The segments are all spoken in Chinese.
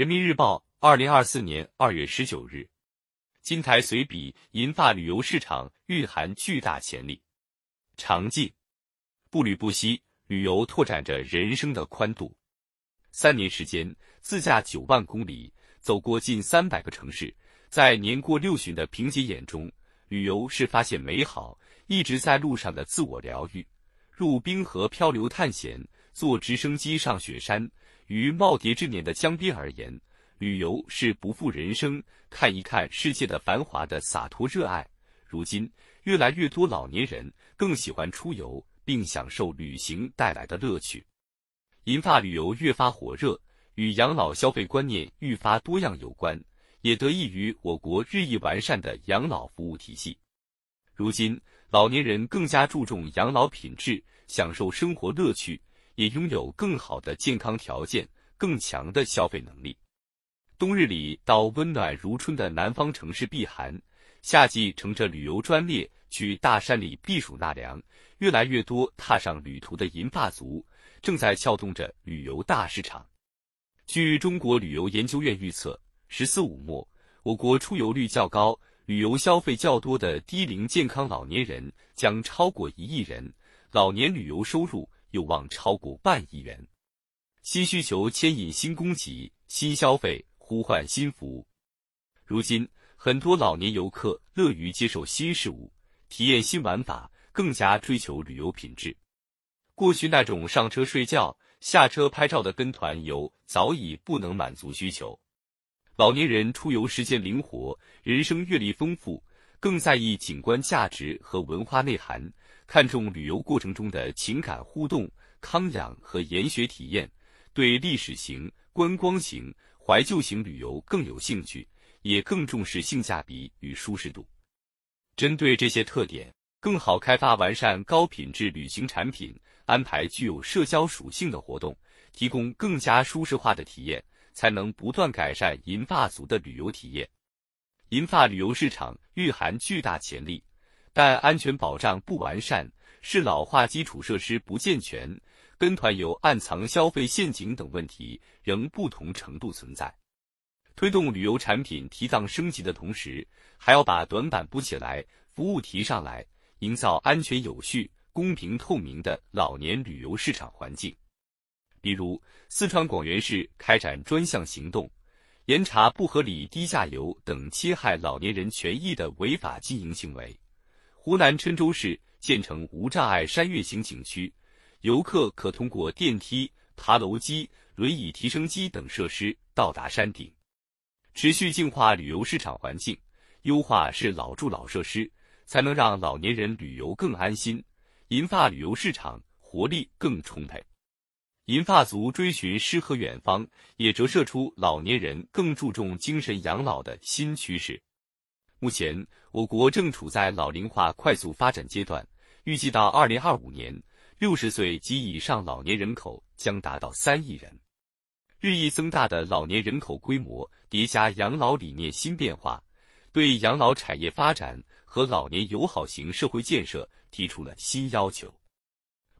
人民日报，二零二四年二月十九日。金台随笔：银发旅游市场蕴含巨大潜力。长进，步履不息，旅游拓展着人生的宽度。三年时间，自驾九万公里，走过近三百个城市，在年过六旬的平姐眼中，旅游是发现美好、一直在路上的自我疗愈。入冰河漂流探险，坐直升机上雪山，于耄耋之年的江边而言。旅游是不负人生、看一看世界的繁华的洒脱热爱。如今，越来越多老年人更喜欢出游，并享受旅行带来的乐趣。银发旅游越发火热，与养老消费观念愈发多样有关，也得益于我国日益完善的养老服务体系。如今，老年人更加注重养老品质，享受生活乐趣，也拥有更好的健康条件、更强的消费能力。冬日里到温暖如春的南方城市避寒，夏季乘着旅游专列去大山里避暑纳凉，越来越多踏上旅途的银发族正在撬动着旅游大市场。据中国旅游研究院预测，“十四五”末，我国出游率较高、旅游消费较多的低龄健康老年人将超过一亿人，老年旅游收入有望超过万亿元。新需求牵引新供给，新消费。呼唤新服务。如今，很多老年游客乐于接受新事物，体验新玩法，更加追求旅游品质。过去那种上车睡觉、下车拍照的跟团游早已不能满足需求。老年人出游时间灵活，人生阅历丰富，更在意景观价值和文化内涵，看重旅游过程中的情感互动、康养和研学体验，对历史型、观光型。怀旧型旅游更有兴趣，也更重视性价比与舒适度。针对这些特点，更好开发完善高品质旅行产品，安排具有社交属性的活动，提供更加舒适化的体验，才能不断改善银发族的旅游体验。银发旅游市场蕴含巨大潜力，但安全保障不完善、是老化基础设施不健全。跟团游暗藏消费陷阱等问题仍不同程度存在，推动旅游产品提档升级的同时，还要把短板补起来，服务提上来，营造安全有序、公平透明的老年旅游市场环境。比如，四川广元市开展专项行动，严查不合理低价游等侵害老年人权益的违法经营行为；湖南郴州市建成无障碍山岳型景区。游客可通过电梯、爬楼机、轮椅提升机等设施到达山顶。持续净化旅游市场环境，优化是老住老设施，才能让老年人旅游更安心，银发旅游市场活力更充沛。银发族追寻诗和远方，也折射出老年人更注重精神养老的新趋势。目前，我国正处在老龄化快速发展阶段，预计到二零二五年。六十岁及以上老年人口将达到三亿人，日益增大的老年人口规模叠加养老理念新变化，对养老产业发展和老年友好型社会建设提出了新要求，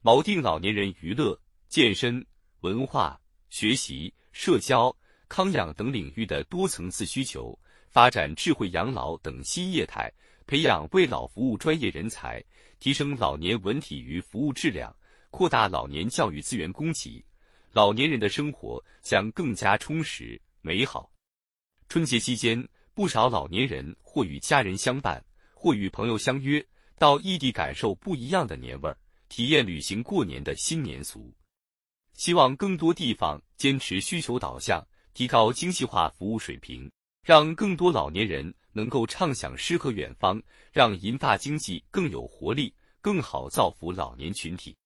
锚定老年人娱乐、健身、文化、学习、社交、康养等领域的多层次需求，发展智慧养老等新业态，培养为老服务专业人才。提升老年文体与服务质量，扩大老年教育资源供给，老年人的生活将更加充实美好。春节期间，不少老年人或与家人相伴，或与朋友相约到异地感受不一样的年味儿，体验旅行过年的新年俗。希望更多地方坚持需求导向，提高精细化服务水平，让更多老年人。能够畅想诗和远方，让银发经济更有活力，更好造福老年群体。